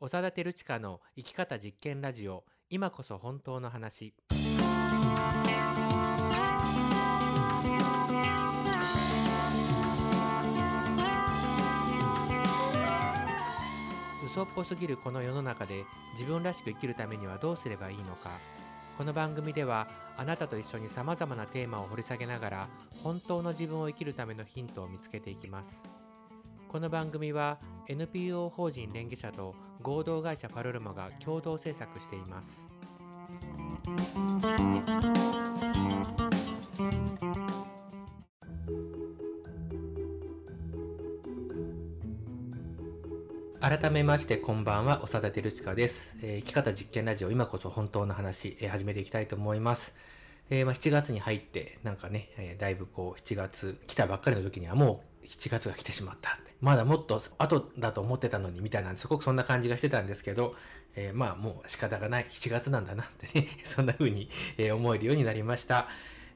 長田照親の生き方実験ラジオ。今こそ本当の話。嘘っぽすぎるこの世の中で自分らしく生きるためにはどうすればいいのか。この番組ではあなたと一緒にさまざまなテーマを掘り下げながら本当の自分を生きるためのヒントを見つけていきます。この番組は NPO 法人連携者と合同会社パルルマが共同制作しています。改めましてこんばんは長田照親です、えー生き方実験ラジオ今こそ本当の話、えー始めていきたいと思います。えーまあ、7月に入って、なんかね、えーだいぶこう、7月来たばっかりの時にはもう7月が来てしまった。まだもっと後だと思ってたのにみたいな、すごくそんな感じがしてたんですけど、えーまあもう仕方がない、7月なんだなってね、そんな風に、えー思えるようになりました。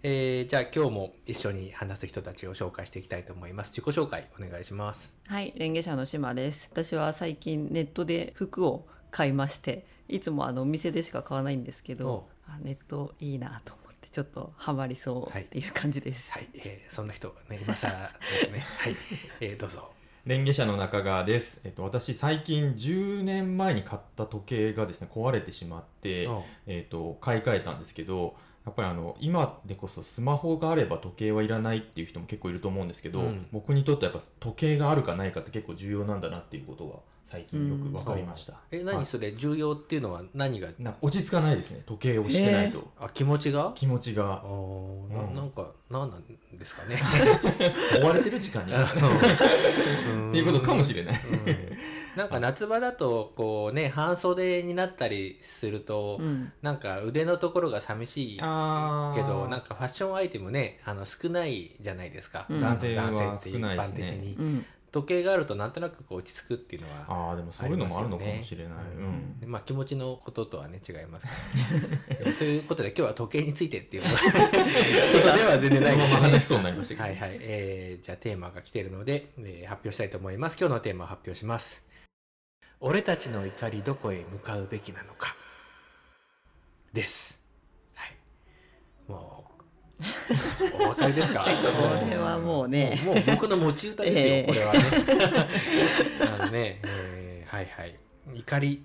えーじゃあ今日も一緒に話す人たちを紹介していきたいと思います。自己紹介お願いします。はい、レンゲ社の島です。私は最近ネットで服を買いまして、いつもあのお店でしか買わないんですけど、あネットいいなとちょっとハマりそうっていう感じです。はい、えーそんな人、ね、まさですね。はい、えーどうぞ。レンゲ社の中川です。えっと、私、最近10年前に買った時計がですね、壊れてしまっておう、えっと、買い替えたんですけど、やっぱりあの、今でこそスマホがあれば時計はいらないっていう人も結構いると思うんですけど、うん僕にとってはやっぱ時計があるかないかって結構重要なんだなっていうことが最近よく分かりました。え、はい。何それ、重要っていうのは何が、な落ち着かないですね、時計をしてないと。あ、気持ちが？気持ちあがーなうん。なんか、なんなんですかね。追われてる時間に。っっていうことかもしれない。なんか夏場だと、こうね、半袖になったりすると、うん、なんか腕のところが寂しいけど、なんかファッションアイテムね、あの少ないじゃないですか。うん。男性は。男性って一少ないですね。般的に。うん、時計があるとなんとなくこう落ち着くっていうのは。ああ、でもそういうのもあるのかもしれない。うん。ねまあ気持ちのこととはね違いますから、えということで今日は時計についてっていう。ことでは全然ない。ですね話しそうになりましたけど。はいはい、えーじゃあテーマが来ているので、えー発表したいと思います。今日のテーマを発表します。俺たちの怒りどこへ向かうべきなのか。です。はい。もうお分かりですか？これはもうね。もうもう僕の持ち歌ですよ、ええ。これはね。あのね、えーはいはい。怒り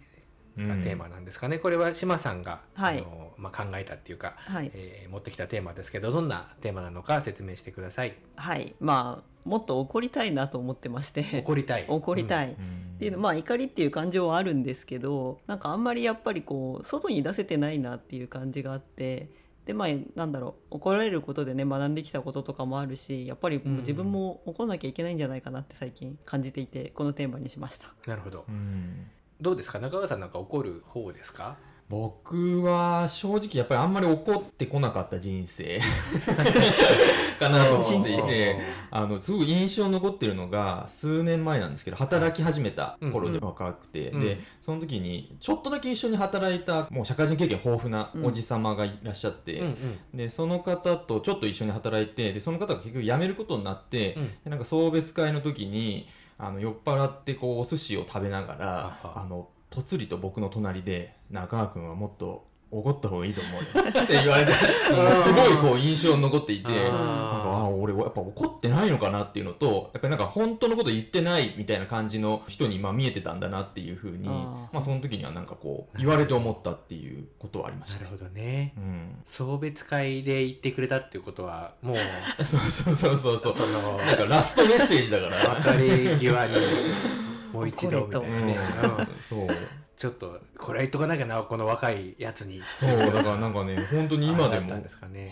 がテーマなんですかね、これは島さんが、はい。あのまあ、考えたっていうか、はい、えー持ってきたテーマですけどどんなテーマなのか説明してください。はい、まあもっと怒りたいなと思ってまして、怒りたい。怒りたい。うん。っていうのまあ怒りっていう感情はあるんですけどなんかあんまりやっぱりこう外に出せてないなっていう感じがあってでまあなんだろう怒られることでね学んできたこととかもあるしやっぱりもう自分も怒んなきゃいけないんじゃないかなって最近感じていてこのテーマにしました。なるほど。うん。どうですか？中川さんなんか怒る方ですか？僕は正直やっぱりあんまり怒ってこなかった人生。かなと思ってい人てあのすごい印象に残ってるのが数年前なんですけど働き始めた頃でうん。若くて、うん。でその時にちょっとだけ一緒に働いたもう社会人経験豊富なおじさまがいらっしゃって、うんうん。でその方とちょっと一緒に働いてでその方が結局辞めることになって、うん。でなんか送別会の時にあの酔っ払ってこうお寿司を食べながらあのぽつりと僕の隣で「中川君はもっとおごった方がいいと思うよ」って言われてすごいこう印象に残っていてなんかあ俺やっぱ怒ってないのかなっていうのとやっぱりなんか本当のこと言ってないみたいな感じの人にまあ見えてたんだなっていうふうにまあその時にはなんかこう言われて思ったっていうことはありました。ね。なるほどね。うん、送別会で言ってくれたっていうことはもうそう そうそうそうそう。そのなんかラストメッセージだから。別れ際に もう一度みたいな。ね、うん。そう。ちょっとこれは言っとかなきゃなこの若いやつに。そう、だからなんかね、本当に今でも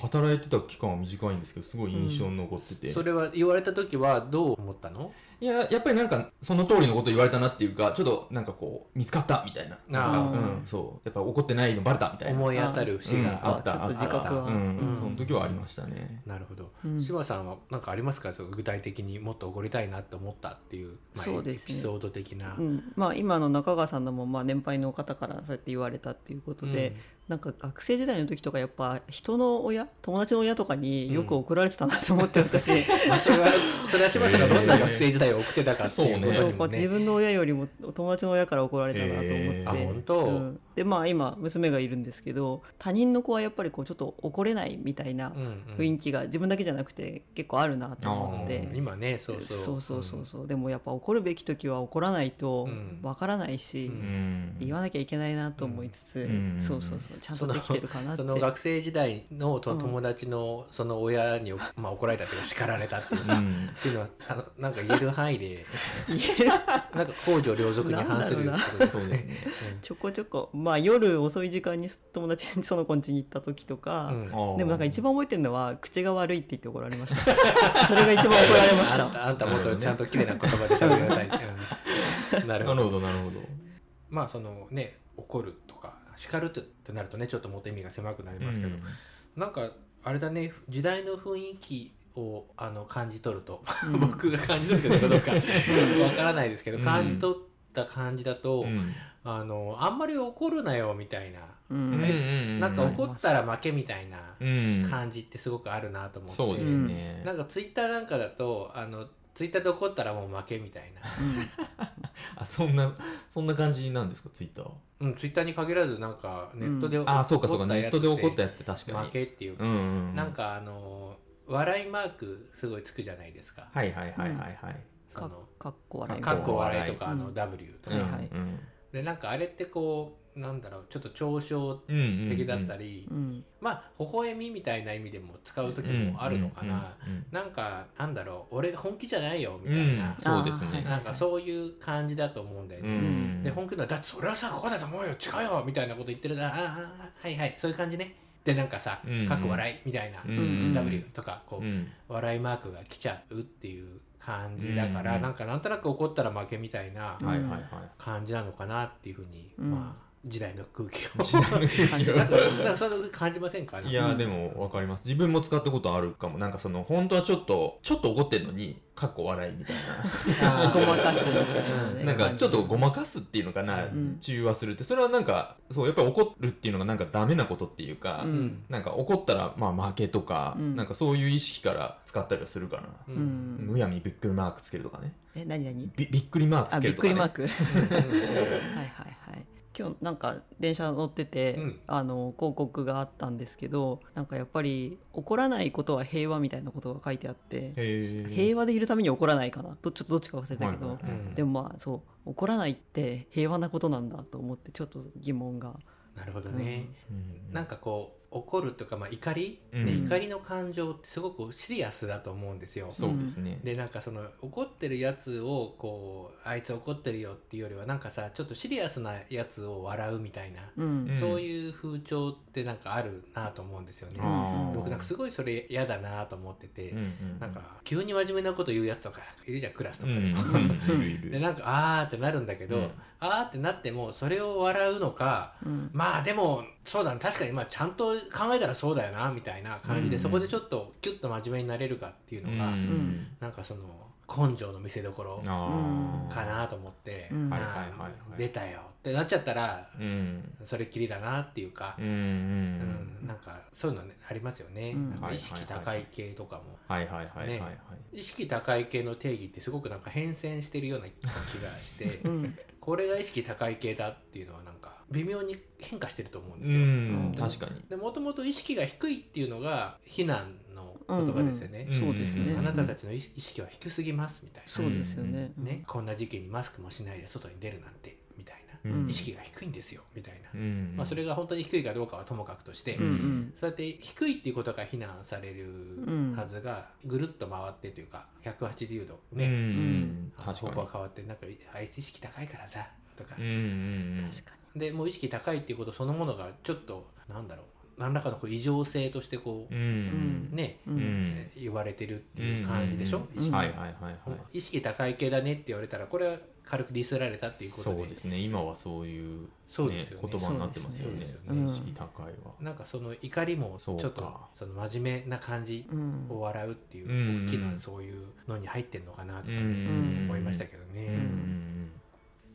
働いてた期間は短いんですけど、すごい印象に残ってて。それは言われた時はどう思ったの？いや、やっぱりなんか、その通りのこと言われたなっていうか、ちょっとなんかこう、見つかったみたいな。なんかあーうん、そう。やっぱ怒ってないのバレたみたいな。思い当たる節があっうんあった。ちょっと自覚は。うん、うん。その時はありましたね。なるほど、うん。柴さんは何かありますか？その具体的にもっと怒りたいなと思ったっていう、まあ、そうですね。エピソード的な、うん、まあ今の中川さんのもまあ年配の方からそうやって言われたっていうことで、なんか学生時代の時とかやっぱ人の親友達の親とかによく怒られてたなと思って私、まあそれはそれは柴田さんがどんな学生時代を送ってたかっていうことにもね。自分の親よりも友達の親から怒られたなと思って、あ本当？うん。でまあ今娘がいるんですけど他人の子はやっぱりこうちょっと怒れないみたいなうんうん。雰囲気が自分だけじゃなくて結構あるなと思って、うん今ねそうそう。そうそうそうそう。でもやっぱ怒るべき時は怒らないとうん。わからないし、ううん。言わなきゃいけないなと思いつつ、うん。そうそうそう ちゃんとできてるかなって。その学生時代のと友達のその親に、まあ、怒られたっていうか叱られたっていうか、うん。っていうのはあのなんか言える範囲で 言える。なんか公序良俗に反することですね。ちょこちょこ。まあ夜遅い時間に友達にその子ん家に行った時とか、でもなんか一番覚えてるのは口が悪いって言って怒られました。それが一番怒られました。あんたあんたもっとちゃんと綺麗な言葉で喋りなさい。なるほど。なるほど。なるほど。まあそのね怒るとか叱るってなるとねちょっともっと意味が狭くなりますけど、なんかあれだね時代の雰囲気をあの感じ取ると、うん。僕が感じ取るけどどうかわからないですけど、うん。感じ取った感じだと、うん。あのあんまり怒るなよみたいな、うん。なんか怒ったら負けみたいなうん。感じってすごくあるなと思って、そうですね。なんかツイッターなんかだとあのツイッターで怒ったらもう負けみたいな、あそんなそんな感じなんですかツイッターうん、ツイッターに限らずなんかネットで、あそうかそうか。ネットで怒ったややつって確かに。負けっていうか、うんうんなんかあの笑いマークすごいつくじゃないですか。はいはいはいはいはい。かそのかっこ笑い。かっこ笑いとか、うん。あの W とか、はいはいうん。でなんかあれってこうなんだろうちょっと嘲笑的だったり、うんまあ微笑みみたいな意味でも使う時もあるのかな、うんうんなんかなんだろう俺本気じゃないよみうんたいな、うん。そうですね。なんかそういう感じだと思うんだようね。ん。で本気のだってそれはさこうだと思うよ。違うよみたいなこと言ってるあああはいはい。そういう感じね。でなんかさうんうんかっこ笑い。みたいな、うん。うん W とかこう、うん笑いマークが来ちゃうっていう感じだから、うんうんなんかなんとなく怒ったら負けみたいな感じなのかなっていうふうに、うん。まあ時代の空気を。時代の空気を。感じませんか？いやでも分かります。自分も使ったことあるかも。なんかその本当はちょっとちょっと怒ってんのにかっこ笑いみたい あーごまかすみたいなね。ななんかちょっとごまかすっていうのかな、ん。中和するって。それはなんかそうやっぱり怒るっていうのがなんかダメなことっていうか、うん。なんか怒ったらまあ負けとか、うん。なんかそういう意識から使ったりはするかな、ううん。んむやみびっくりマークつけるとかね。え何何？びびっくりマークあびっつけるとか、ね、くりマーク。はいうん。はいはい今日なんか電車乗ってて、うん。あの広告があったんですけどなんかやっぱり怒らないことは平和みたいなことが書いてあって平和でいるために怒らないかな。どちょっとどっちか忘れたけど、はいはいでもまあそう怒らないって平和なことなんだと思ってちょっと疑問が。なるほどね、うん。なんかこう怒るとか、まあ、怒り、うん。ね怒りの感情ってすごくシリアスだと思うんですよ。そうですね、でなんかその怒ってるやつをこうあいつ怒ってるよっていうよりはなんかさちょっとシリアスなやつを笑うみたいな、うん。うん。そういう風潮ってなんかあるなと思うんですよね。あー。僕なんかすごいそれ嫌だなと思ってて、うんうんなんか急に真面目なこと言うやつとかいるじゃんクラスとうんかでも。うん。いるいる。でなんかあーってなるんだけど、うん。あーってなってもそれを笑うのかうん。まあでもそうだね。確かにまあちゃんと考えたらそうだよなみたいな感じで、うんそこでちょっとキュッと真面目になれるかっていうのが、うんなんかその根性の見せ所かなと思って、出たよってなっちゃったらうん。それっきりだなっていうかう、んううん。んなんかそういうの、ね、ありますよね、うん。なんか意識高い系とかも。意識高い系の定義ってすごくなんか変遷してるような気がしてうん。これが意識高い系だっていうのはなんか微妙に変化してると思うんでうすよ。ん。確かに。でもともと意識が低いっていうのが非難の言葉ですよね。うん。そうですね、うん。あなたたちの意識は低すぎますみたいそうですよね、な、ね、こんな時期にマスクもしないで外に出るなんて意識が低いんですよみたいな、うん。まあ、それが本当に低いかどうかはともかくとして、そうやって低いっていうことが非難されるはずが、ぐるっと回ってというか180度うん。うね、ん方向が変わってなんかあいつ意識高いからさとか。でもう意識高いっていうことそのものがちょっとなんだろう。何らかのこう異常性としてこうう、ん。ね、に、ううん。んえー言われてるっていう感じでしょ、うん意識はいはいはいはい。意識高い系だねって言われたらこれは軽くディスられたっていうことで。そうですね。今はそういうそうですよね。言葉になってますよね。そうですよね。意識高いは。なんかその怒りもちょっとその真面目な感じうん。を笑うっていううん大きなそういうのに入ってんのかなとかね、うん。思いましたけどね、うんうん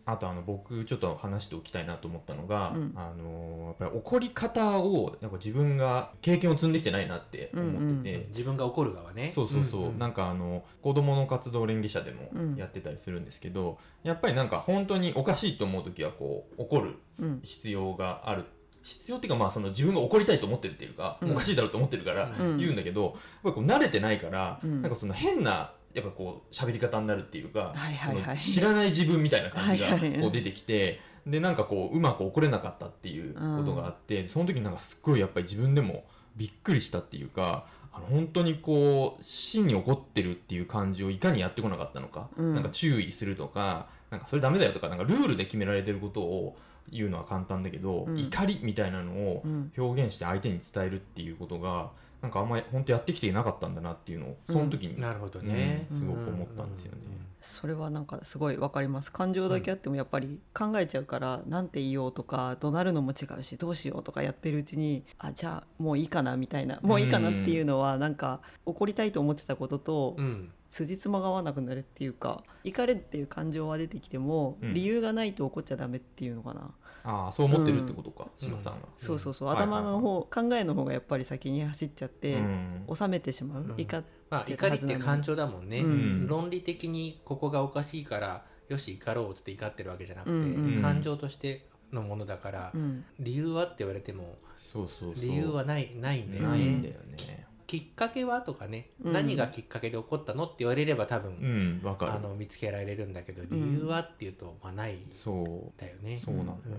あとあの僕ちょっと話しておきたいなと思ったのが、うん。あのやっぱり怒り方をなんか自分が経験を積んできてないなって思ってて、自分が怒る側ね。そうそうそう、んんなんかあの子供の活動連議者でうんもやってたりするんですけど、やっぱりなんか本当におかしいと思う時はこう怒るうん。必要がある。必要っていうかまあその自分が怒りたいと思ってるっていうか、うん。おかしいだろうと思ってるからうん。言うんだけど、やっぱりこう慣れてないから、うん。なんかその変なやっぱこう喋り方になるっていうか、はいはいはい。その知らない自分みたいな感じがはいはい。こう出てきて、でなんかこううまく怒れなかったっていうことがあって、その時になんかすっごいやっぱり自分でもびっくりしたっていうかあの本当にこう真に怒ってるっていう感じをいかにやってこなかったのか、うん。なんか注意するとかなんかそれダメだよとかなんかルールで決められてることを言うのは簡単だけど、うん。怒りみたいなのをうん。表現して相手に伝えるっていうことがなんかあんまり本当やってきていなかったんだなっていうのをその時に、なるほどね、うんすごく思ったんですよね。それはなんかすごいわかります。感情だけあってもやっぱり考えちゃうから、なんて言おうとか怒鳴るのも違うしどうしようとかやってるうちにあじゃあもういいかなみたいなもういいかなっていうのはなんか怒りたいと思ってたこととうん。うん辻褄が合わなくなるっていうか怒れっていう感情は出てきても、うん。理由がないと怒っちゃダメっていうのかな、ああそう思ってるってことか、島さんが。そうそうそう、はい頭の方、考えの方がやっぱり先に走っちゃって、うん。収めてしまう、うん。怒っまあ怒りって感情だもんね、うん。論理的にここがおかしいからよし怒ろうっつって怒ってるわけじゃなくて、うん。うん。感情としてのものだから、うん。理由はって言われてもそうそうそう。理由はないないんだよないんだねよね。きっかけはとかね、うん。何がきっかけで起こったのって言われれば多う分、んわかる。あの見つけられるんだけど理由はっていうと、まあないそだよね。うそうなんだよ。うん。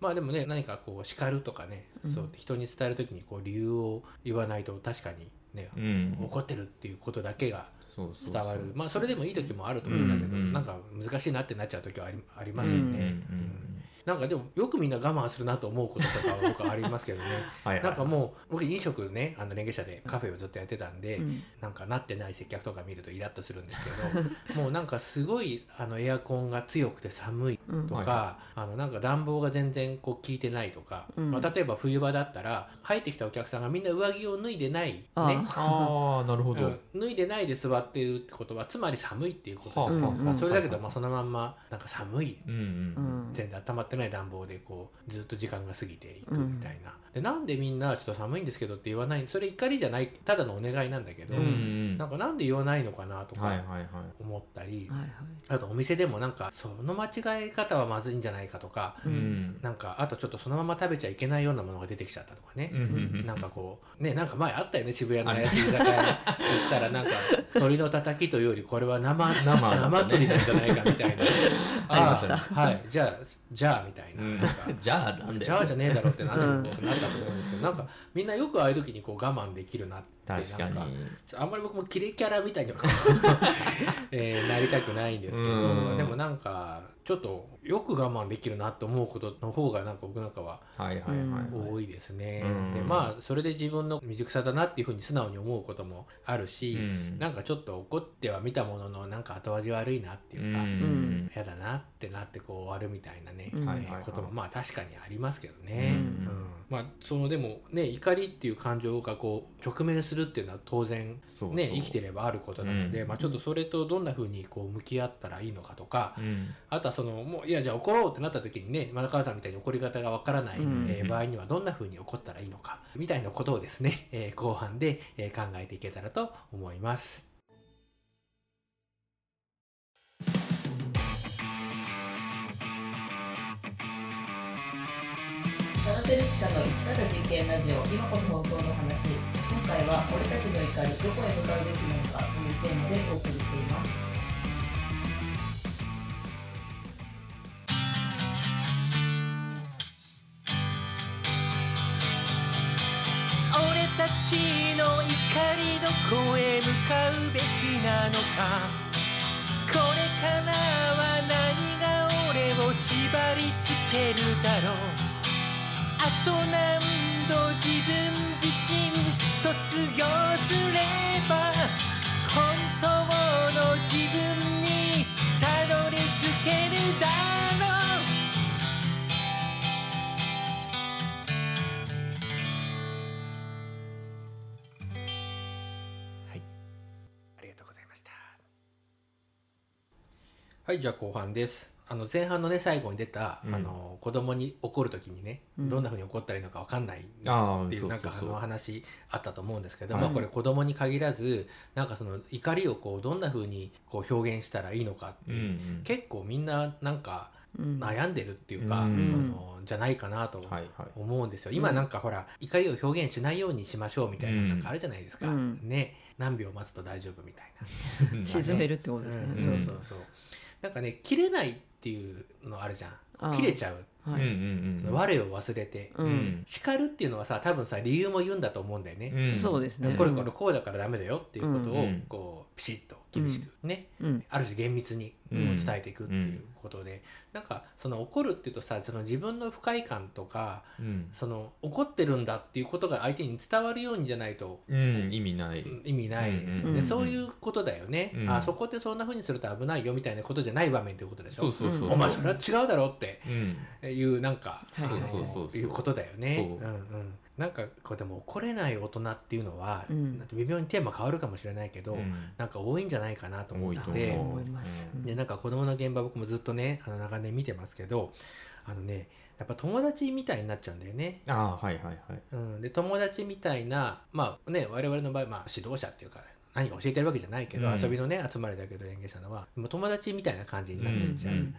まあでもね何かこう叱るとかね、うん。そう人に伝える時にこう理由を言わないと確かにね、うん。怒ってるっていうことだけがそうそうそう。伝わる。まあそれでもいい時もあると思うんだけど、うん。うん。なんか難しいなってなっちゃう時はありありますようん。うん。ね、なんかでもよくみんな我慢するなと思うこととかは僕はありますけどね。はいはいなんかもう僕飲食ねあの連携者でカフェをずっとやってたんで、うん。なんかなってない接客とか見るとイラッとするんですけど もうなんかすごいあのエアコンが強くて寒いうん。とか、はいはあのなんか暖房が全然こう効いてないとか、うん。まあ、例えば冬場だったら入ってきたお客さんがみんな上着を脱いでない、ね、あああなるほど。うん。脱いでないで座ってるってことはつまり寒いっていうことはあじゃないはあまあそれだけど、まあ、そのまんまなんか寒いうんうんうん。全然温まってない暖房でこうずっと時間が過ぎていくみたいな、でなんでみんなちょっと寒いんですけどって言わないそれ怒りじゃない。ただのお願いなんだけど、うんうん。なんかなんで言わないのかなとかはいはいはい。思ったり、はいはい。あとお店でもなんかその間違え方はまずいんじゃないかとか、ううん。んなんかあとちょっとそのまま食べちゃいけないようなものが出てきちゃったとかね、うんうんうん。なんかこうねなんか前あったよね渋谷の怪しい居酒屋に行ったらなんか 鶏のたたきというよりこれは生生生鶏なんじゃないかみたいなありましたはい。じゃあじゃあみたいな,、うん。なんか じゃあなんで？じゃあじゃねえだろってな,、うんなったと思うんですけどなんかみんなよくああいう時にこう我慢できるなってなんあんまり僕もキレキャラみたいには、えーなりたくないんですけど、うん。でもなんかちょっとよく我慢できるなと思うことの方がなんか僕なんかは。多いですね。うん。でまあそれで自分の未熟さだなっていうふうに素直に思うこともあるし、うん。なんかちょっと怒ってはみたもののなんか後味悪いなっていうか、うん。嫌だなってなってこう終わるみたいなね、こともまあ確かにありますけどね。うん。うん。まあそのでもね怒りっていう感情がこう直面するっていうのは当然ね生きてればあることなので、うん。まあちょっとそれとどんなふうにこう向き合ったらいいのかとか、うん。あとはそのもういやじゃあ怒ろうってなった時にね前川さんみたいに怒り方がわからない、うんえー場合にはどんな風に怒ったらいいのかみたいなことをですね、えー後半で、えー考えていけたらと思います。サラテルチカの生き方実験ラジオ今こそ本当の話今回は俺たちの怒りどこへ向かうべきなのかというテーマでお送りしていますどこへ向かうべきなのか。これからは何が俺を縛りつけるだろう。あと何度自分自身卒業すれば本当の自分はい、じゃあ後半です。ああの前半のね最後に出た、うん。あの子供に怒る時にね、うん。どんな風に怒ったらいいのか分かんないっていうなんかあの話あったと思うんですけど、はい。まあこれ子供に限らずなんかその怒りをこうどんな風にこう表現したらいいのかってうんういう、ん。結構みんななんかうん。悩んでるっていうか、うん。あのじゃないかなと思うんですよ。今なんかほら怒りを表現しないようにしましょうみたいなうん。なんかあるじゃないですか、うん。ね何秒待つと大丈夫みたいな。沈めるってことですね、うん。そうそうそうなんかね切れないっていうのあるじゃん。切れちゃう、はい。うんうんうん我を忘れて、ううん。ん叱るっていうのはさ多分さ理由も言うんだと思うんだよね、うん。そうですね。これこれこうだからダメだよっていうことをうん。こうピシッと厳しくね、うん。ある種厳密にうん。伝えていくっていうことで、なんかその怒るっていうとさその自分の不快感とかうん。その怒ってるんだっていうことが相手に伝わるようにじゃないとうん意味ない。意味ないですよね、うんそういうことだよね、うん。あそこってそんな風にすると危ないよみたいなことじゃない場面ってことでしょ。そうそうそうそう。お前それは違うだろってうん。いうなんか、はい。そうそうそうそう。いうことだよね。うんうんなんかこうでも怒れない大人っていうのは、うん。微妙にテーマ変わるかもしれないけど、うん。なんか多いんじゃないかなと思って。うて思います、うん。でなんか子供の現場僕もずっとねあの長年見てますけどあのねやっぱ友達みたいになっちゃうんだよね。ああはいはいはい。うん、で友達みたいなまあね我々の場合、まあ、指導者っていうか何か教えてるわけじゃないけど、うん遊びのね集まりだけど演芸者のは友達みたいな感じになってっちゃう。うん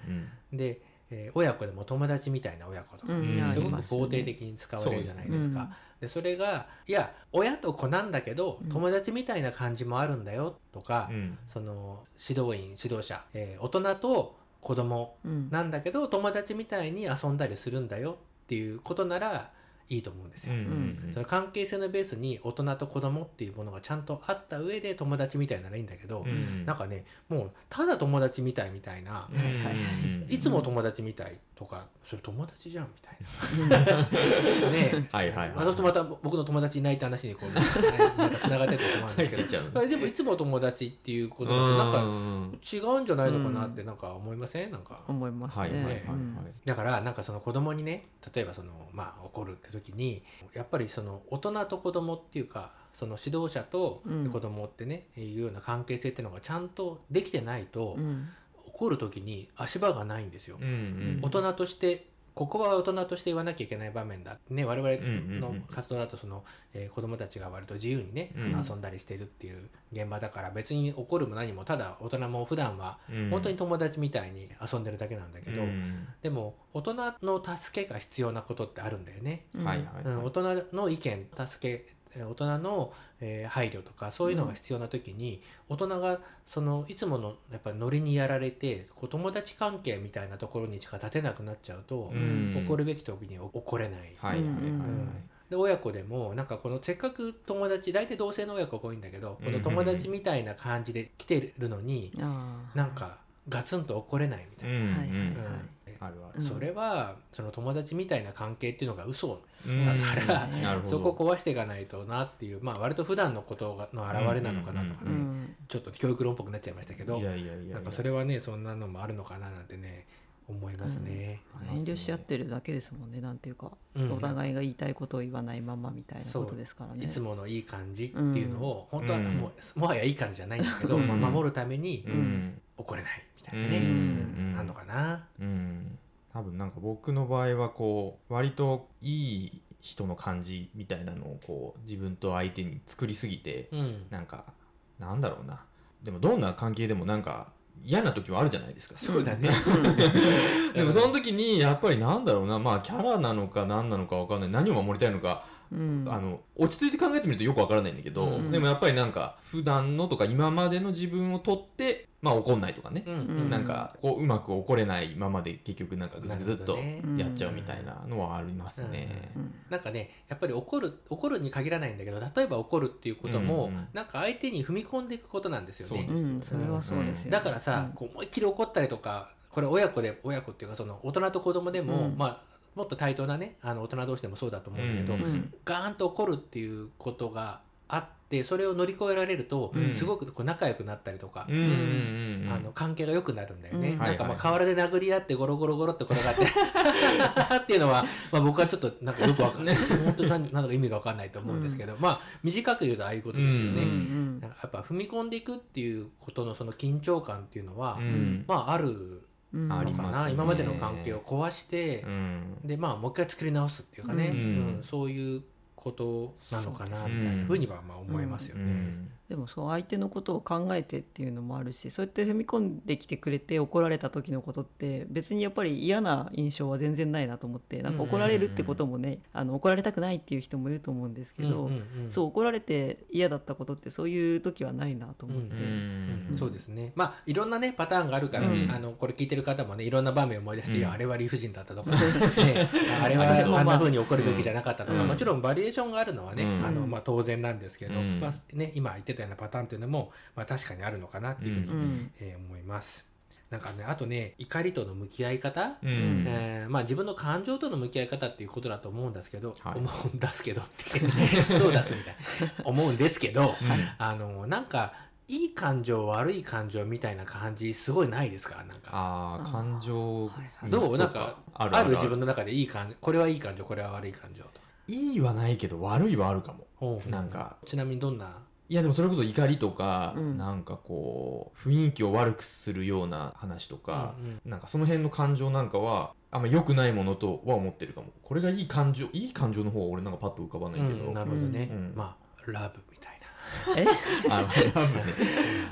で、えー親子でも友達みたいな親子とか、うすごく肯定的に使われるじゃないですか。うん。でそれがいや親と子なんだけどうん。友達みたいな感じもあるんだよとか、うん。その指導員指導者、えー大人と子供うん。なんだけど友達みたいに遊んだりするんだよっていうことならいいと思うんですよ。うんその関係性のベースに大人と子供っていうものがちゃんとあった上で友達みたいならいいんだけど、うん。なんかねもうただ友達みたいみたいな、うんうんうん。いつも友達みたいとかそれ友達じゃんみたいな。ねはいはいはい。まあそうするとまた僕の友達いないって話にこう、また繋がってってしまうんですけど、でもいつも友達っていうことだとなんか違うんじゃないのかなってなんか思いません？なんか。思いますね、はいはいはいだからなんかその子供にね例えばそのまあ怒るって時にやっぱりその大人と子供っていうかその指導者とうん。子供ってね、いうような関係性っていうのがちゃんとできてないと、うん。怒る時に足場がないんですよ。うんうん。大人としてここは大人として言わなきゃいけない場面だ。ね我々のうん活動だとその、えー子供たちが割と自由にね、あうん。の遊んだりしてるっていう現場だから別に怒るも何もただ大人も普段はうん。本当に友達みたいに遊んでるだけなんだけど、うん。でも大人の助けが必要なことってあるんだよね。うんはいはい。うん、大人の意見助けえー大人の、えー配慮とかそういうのが必要な時に、大人がそのいつものやっぱりノリにやられてこう友達関係みたいなところにしか立てなくなっちゃうと、うん。怒るべき時に怒れない。はいはいはいはい。で親子でもなんかこのせっかく友達大体同性の親子が多いんだけどこの友達みたいな感じで来てるのに、なんかガツンと怒れないみたいな。うんはいはいはい。うんあるある。うん。それはその友達みたいな関係っていうのが嘘うんだから、なるほど。そこを壊していかないとなっていうまあ割と普段のことがの表れなのかなとかね、うん。うん。ちょっと教育論っぽくなっちゃいましたけどいやいやいやいや。なんかそれはねそんなのもあるのかななんてね思いますね。まあ遠慮し合ってるだけですもんねなんていうか、うん。お互いが言いたいことを言わないままみたいなことですからね。いつものいい感じっていうのを、本当はうん。もうもはやいい感じじゃないんだけど、うん。まあ、守るためにうん。怒れないみたいなね、うん。うんあんのかな。うん。多分なんか僕の場合はこう割といい人の感じみたいなのをこう自分と相手に作りすぎてうん。なんかなんだろうな。でもどんな関係でもなんか嫌な時はあるじゃないですか。そうだね。でもその時にやっぱりなんだろうな。まあキャラなのか何なのかわかんない。何を守りたいのか、うん。あの落ち着いて考えてみるとよくわからないんだけど、うんでもやっぱりなんか普段のとか今までの自分を取ってまあ怒んないとかね、うんうん。なんかこううまく怒れないままで結局なんかぐずぐずっとやっちゃうみたいなのはありますね。うんなんかねやっぱり怒る怒るに限らないんだけど例えば怒るっていうことも、うんうん。なんか相手に踏み込んでいくことなんですよね。そううん、それはそうですよ、だからさ、うん。こう思いっきり怒ったりとかこれ親子で親子っていうかその大人と子供でも、うん。まあもっと対等なねあの大人同士でもそうだと思うんだけど、うん。うん。ガーンと怒るっていうことがあってそれを乗り越えられると、うん。すごくこう仲良くなったりとか、うんうんあの関係が良くなるんだよね、うん。なんかまあ河原で殴り合ってゴロゴロゴロって転がって っていうのは、まあ、僕はちょっとなんかよくわかんない。本当に何何だか意味がわかんないと思うんですけど、まあ短く言うとああいうことですよね、うんうんやっぱ踏み込んでいくっていうことのその緊張感っていうのは、うん。まああるうんありますね。今までの関係を壊して、うん。でまあもう一回作り直すっていうかね、うん。うん。そういうことなのかなみたいなふうにはまあ思いますよね。うんでもそう相手のことを考えてっていうのもあるしそうやって踏み込んできてくれて怒られた時のことって別にやっぱり嫌な印象は全然ないなと思ってなんか怒られるってこともね、あの怒られたくないっていう人もいると思うんですけど、うんうんうん。そう怒られて嫌だったことってそういう時はないなと思って。うんうんそうですね。まあいろんなねパターンがあるから、うん。あのこれ聞いてる方もねいろんな場面を思い出して、うん。いやあれは理不尽だったとか、ね、あれはあんな風に怒るべきじゃなかったとか、うん。もちろんバリエーションがあるのはね、うん。あのまあ、当然なんですけど、うん。まあね、今言ってたようなパターンっていうのも、まあ、確かにあるのかなっていうふうに、うん。えー思います。なんかねあとね怒りとの向き合い方、うん。えーまあ、自分の感情との向き合い方っていうことだと思うんですけど、はい。思うんですけどって そう出すみたいな。思うんですけど、あのなんかいい感情悪い感情みたいな感じすごいないですか？なんか。ああ感情はいはい。どう？そなんかあある。自分の中でいい感これはいい感情これは悪い感情とか。いいはないけど悪いはあるかも。なんか。ちなみにどんないやでもそれこそ怒りとか、うん。なんかこう雰囲気を悪くするような話とか、うんうん。なんかその辺の感情なんかはあんま良くないものとは思ってるかも。これがいい感情いい感情の方は俺なんかパッと浮かばないけど、うんなるほどね、うん。まあラブみたいえ？あまあラブね、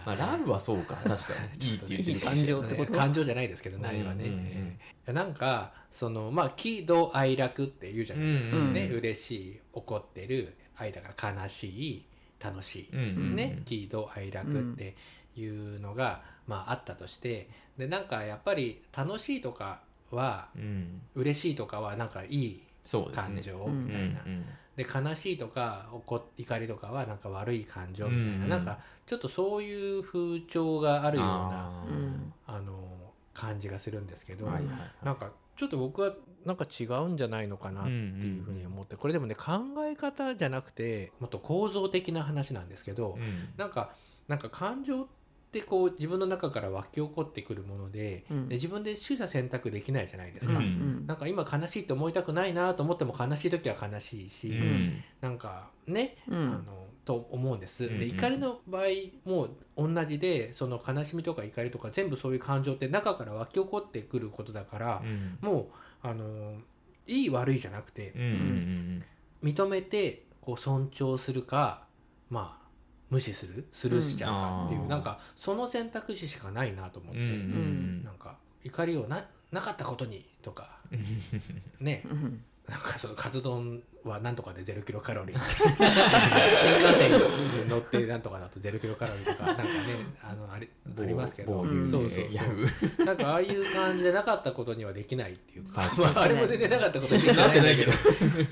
まあ、ラブはそうか。確かに。いいって言ってる。感情ってこと？感情じゃないですけど何はね、うんうんうん。えーなんかそのまあ喜怒哀楽って言うじゃないですか、うんうん。ね嬉しい怒ってる愛だから悲しい楽しい、うんうんうん。ね喜怒哀楽っていうのが、まああったとしてでなんかやっぱり楽しいとかはうん。嬉しいとかはなんかいい感情うんみたいな、うんで悲しいとか怒怒りとかはなんか悪い感情みたいな、うん。なんかちょっとそういう風潮があるようなあー。うんあの感じがするんですけど、はいはいはい。なんかちょっと僕はなんか違うんじゃないのかなっていうふうに思って、これでもね考え方じゃなくてもっと構造的な話なんですけど、うん。なんかなんか感情ってこう自分の中から湧き起こってくるもので,、うん。で自分で取捨選択できないじゃないですか。うん。うん。なんか今悲しいと思いたくないなと思っても悲しい時は悲しいし、うん。なんかね、うん。あのと思うんです。で怒りの場合も同じでその悲しみとか怒りとか全部そういう感情って中から湧き起こってくることだから、うんもうあのいい悪いじゃなくてうんうん認めてこう尊重するかまあ無視する？スルーしちゃうかっていう、うん。なんかその選択肢しかないなと思って、うんうんなんか怒りをななかったことにとか ね。うんなんかそのカツ丼はなんとかでゼロキロカロリー。新幹線に乗ってなんとかだとゼロキロカロリーとかなんかね あのあれありますけど。某うんそうそうそう。なんかああいう感じでなかったことにはできないっていうかああれも全然なかったことにできなってないけど。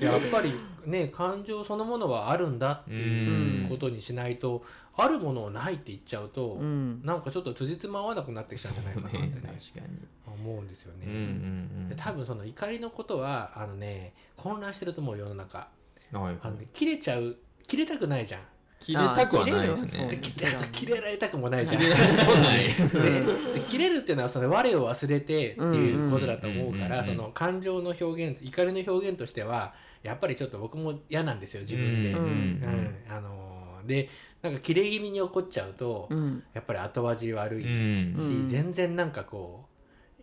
やっぱりね感情そのものはあるんだっていうことにしないとあるものをないって言っちゃうと、うん。なんかちょっと辻褄合わなくなってきたんじゃないかなってね確かに。思うんですよね。うんうんで多分その怒りのことはあのね混乱してると思う世の中。うんはい。あの、ね、切れちゃう切れたくないじゃん。切れたくはないですあー切れるね切れ切れられたくもないじゃん。切れられたくはない。でで切れるっていうのはその我を忘れてっていうことだと思うかうんうんうんうんらその感情の表現怒りの表現としてはやっぱりちょっと僕も嫌なんですよ自分で。うんうんあのーでなんか切れ気味に怒っちゃうと、うん。やっぱり後味悪いし、うん。うん。全然なんかこう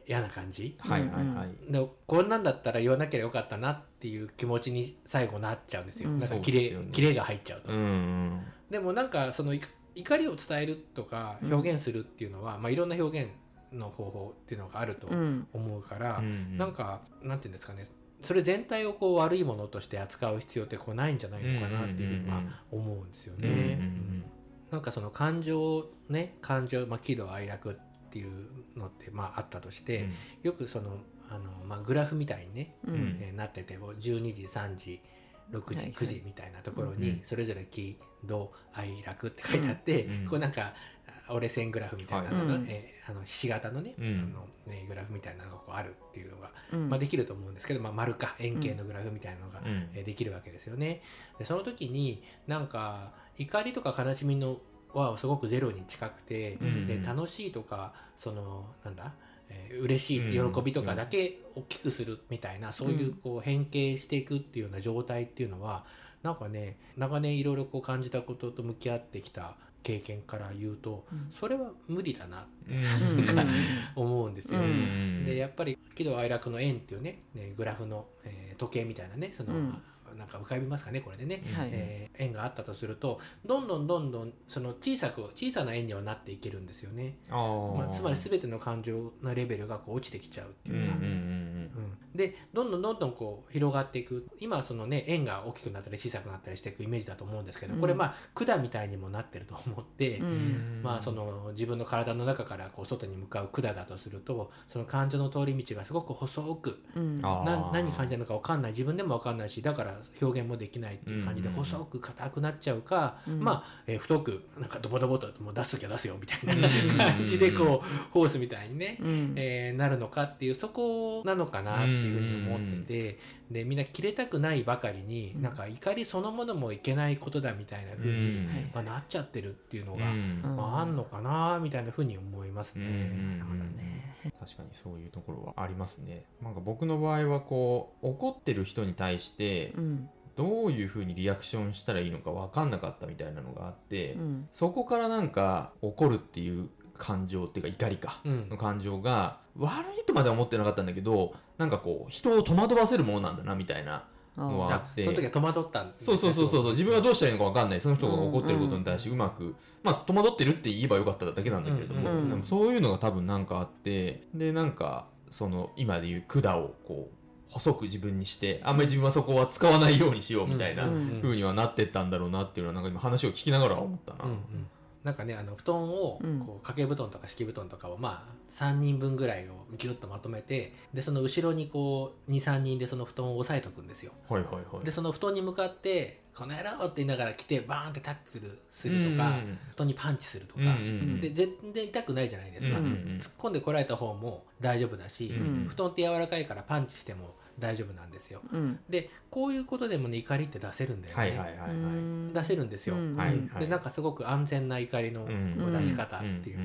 嫌な感じ？はいはいはい。でこんなんだったら言わなきゃよかったなっていう気持ちに最後なっちゃうんですよ、うん。なんか切れそうですよね。切れが入っちゃうと、うんうん。でもなんかそのい怒りを伝えるとか表現するっていうのは、まあ、いろんな表現の方法っていうのがあるとうん。思うから、うんなんかなんていうんですかね。それ全体をこう悪いものとして扱う必要ってこうないんじゃないのかなっていうふうにまあ思うんですよね。うんうんうんうん。なんかその感情ね感情、まあ、喜怒哀楽っていうのってまああったとして、よくそのあの、まあ、グラフみたいにね、ううん。んえーなってても12時3時6時、はいはい。9時みたいなところうんにそれぞれ喜怒哀楽って書いてあって、うんこうなんかあ折れ線グラフみたいなのが、はい。えーあのひし形のね,、うん。あのねグラフみたいなのがこうあるっていうのが、うん。まあ、できると思うんですけど、まあ、丸か円形のグラフみたいなのが、うん。えーできるわけですよね。でその時になんか怒りとか悲しみのはすごくゼロに近くて、うん。で楽しいとかそのなんだ、えー嬉しいうん。喜びとかだけ大きくするみたいな、そういうこう変形していくっていうような状態っていうのはなんかね長年いろいろこう感じたことと向き合ってきた経験から言うと、うん。それは無理だなってうん。うん思うんですよ。うん。でやっぱり喜怒哀楽の円っていうねねグラフの、えー時計みたいなねその、うんなんか浮かびますかねこれでね、はい。えー円があったとするとどんどんどんどんその小さく小さな円にはなっていけるんですよね、まあ、つまり全ての感情のレベルがこう落ちてきちゃうっていうか、うんうんうんうん。でどんどんどんどんこう広がっていく。今はそのね円が大きくなったり小さくなったりしていくイメージだと思うんですけど、うん。これまあ管みたいにもなってると思って、ううん。ん まあその自分の体の中からこう外に向かう管だとするとその感情の通り道がすごく細くうん。何感じてるのか分かんない。自分でも分かんないしだから表現もできないっていう感じでうんうんうん。細く硬くなっちゃうか、うん。まあ、えー太くなんかドボドボともう出す時は出すよみたいうんな感じでこうホースみたいにね、うん。えーなるのかっていうそこなのかなっていうふうに思っててでみんな切れたくないばかりにうん。なんか怒りそのものもいけないことだみたいなふうに、うん。まあ、なっちゃってるっていうのうが、んうん。まあ、あんのかなみたいなふうに思いますね。ね。確かにそういうところはありますね。なんか僕の場合はこう怒ってる人に対してうん。どういうふうにリアクションしたらいいのか分かんなかったみたいなのがあって、うん。そこからなんか怒るっていう感情っていうか怒りかうん。の感情が悪いとまでは思ってなかったんだけどなんかこう人を戸惑わせるものなんだなみたいなのはああってその時は戸惑ったんですそうそうそうそうそう。自分がどうしたらいいのか分かんない。その人が怒ってることに対してうんうまく、まあ戸惑ってるって言えばよかっただけなんだけれども、うんうんでもそういうのが多分なんかあってでなんかその今でいう管をこう細く自分にしてあんまり自分はそこは使わないようにしようみたいなうん。風にはなってったんだろうなっていうのはなんか今話を聞きながら思ったな。うんうんなんかねあの布団をうん。こう掛け布団とか敷布団とかをまあ3人分ぐらいをギュッとまとめてでその後ろにこう23人でその布団を押さえとくんですよ。はいはいはい。でその布団に向かって「この野郎!」って言いながら来てバーンってタックルするとか、布団にパンチするとか、うんうんうん。で全然痛くないじゃないですか、うんうんうん。突っ込んでこられた方も大丈夫だし、うん。布団って柔らかいからパンチしても大丈夫なんですよ。うん。でこういうことでもね怒りって出せるんだよね、はいはいはいはい。うん出せるんですよ、うんはいでなんかすごく安全な怒りのうん出し方っていう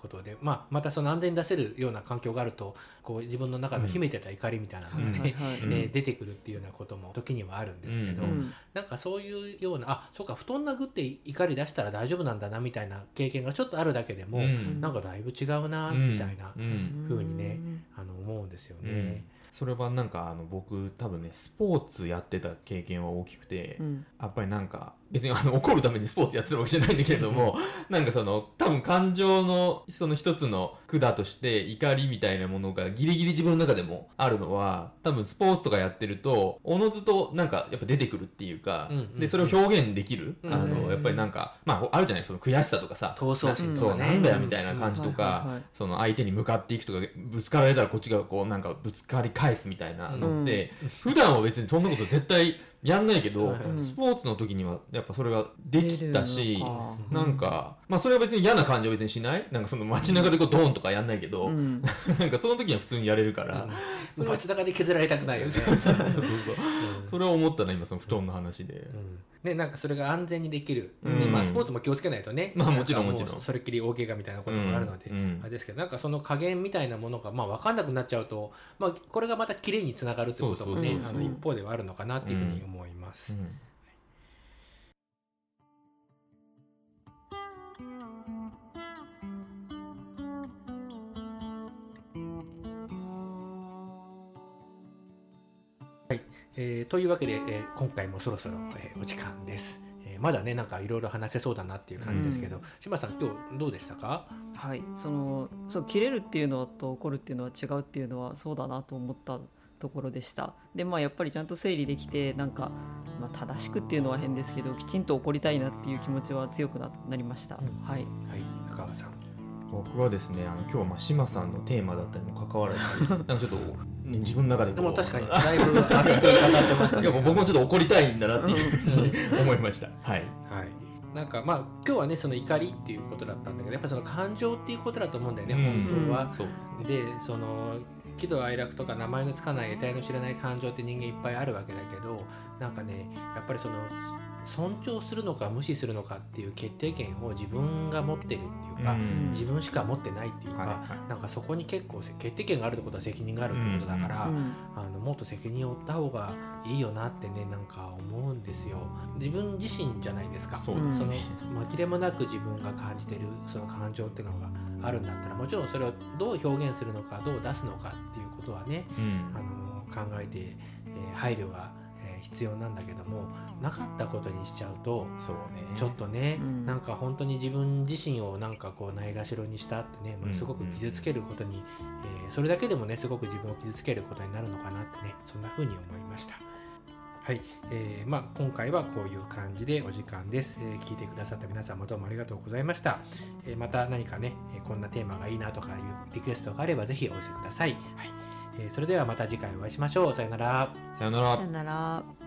ことで、まあ、またその安全に出せるような環境があるとこう自分の中の秘めてた怒りみたいなのがね、えー出てくるっていうようなことも時にはあるんですけど、ううん。なんかそういうようなあそうか布団殴って怒り出したら大丈夫なんだなみたいな経験がちょっとあるだけでも、うん。なんかだいぶ違うなみたいな、うん。風にねあの思うんですよね。それはなんかあの僕多分ねスポーツやってた経験は大きくて、うん。やっぱりなんか別にあの怒るためにスポーツやってるわけじゃないんだけれども なんかその多分感情のその一つの管として怒りみたいなものがギリギリ自分の中でもあるのは多分スポーツとかやってるとおのずとなんかやっぱ出てくるっていうか、うんうんでそれを表現できる、うんあのやっぱりなんかまああるじゃないその悔しさとかさ闘争心とそうかね。なんだよみたいな感じとか、はいはいはいその相手に向かっていくとかぶつかられたらこっちがこうなんかぶつかり返すみたいなのって、普段は別にそんなこと絶対やんないけど、うん。スポーツの時にはやっぱそれができたしなんか、まあそれは別に嫌な感じは別にしない。なんかその街中でこうドーンとかやんないけど、うん。なんかその時には普通にやれるから、うん。街中で削られたくないよね。そうそうそう。そううんそれは思ったな今その布団の話で。うん。ね、なんかそれが安全にできる、うん。ねまあ、スポーツも気をつけないとね、まあもちろんもちろん。それっきり大怪我みたいなこともあるので、うん。うん。あれですけどなんかその加減みたいなものが、まあ、分かんなくなっちゃうと、まあ、これがまた綺麗につながるってこともねそうそうそう。あの一方ではあるのかなっていうふうに思います。うん。えーというわけで、えー今回もそろそろ、えーお時間です。えーまだねなんかいろいろ話せそうだなっていう感じですけど、島さん今日どうでしたか？はい。そのそう切れるっていうのと怒るっていうのは違うっていうのはそうだなと思ったところでしたでまあやっぱりちゃんと整理できてなんか、まあ、正しくっていうのは変ですけどきちんと怒りたいなっていう気持ちは強くななりました、うんはいはい中川さん。僕はですねあの今日はまあ島さんのテーマだったにもかかわらず なんかちょっと、ね、自分の中でこうでも確かに だいぶ熱く語ってましたね。僕もちょっと怒りたいんだなっていう 思いました。はい。はい、なんかまあ今日はねその怒りっていうことだったんだけどやっぱその感情っていうことだと思うんだよね、本当は。そうですね。でその喜怒哀楽とか名前のつかない得体の知らない感情って人間いっぱいあるわけだけどなんかねやっぱりその尊重するのか無視するのかっていう決定権を自分が持ってるっていうか、うん。自分しか持ってないっていうか、はいはい。なんかそこに結構せ決定権があるってことは責任があるってことだから、うん。あのもっと責任を負った方がいいよなってねなんか思うんですよ。自分自身じゃないですか。そうですそのね紛れもなく自分が感じてるその感情っていうのがあるんだったらもちろんそれをどう表現するのかどう出すのかっていうことはねうん。あの考えて、えー配慮が、えー必要なんだけどもなかったことにしちゃうとそうね。ちょっとね、うん。なんか本当に自分自身をなんかこうないがしろにしたってね、まあ、すごく傷つけることに、えーそれだけでもねすごく自分を傷つけることになるのかなってねそんな風に思いました。はい、えーまあ、今回はこういう感じでお時間です、えー聞いてくださった皆様どうもありがとうございました、えーまた何かね、えーこんなテーマがいいなとかいうリクエストがあればぜひお寄せください、はい。えーそれではまた次回お会いしましょう。さよなら。さよなら。さよなら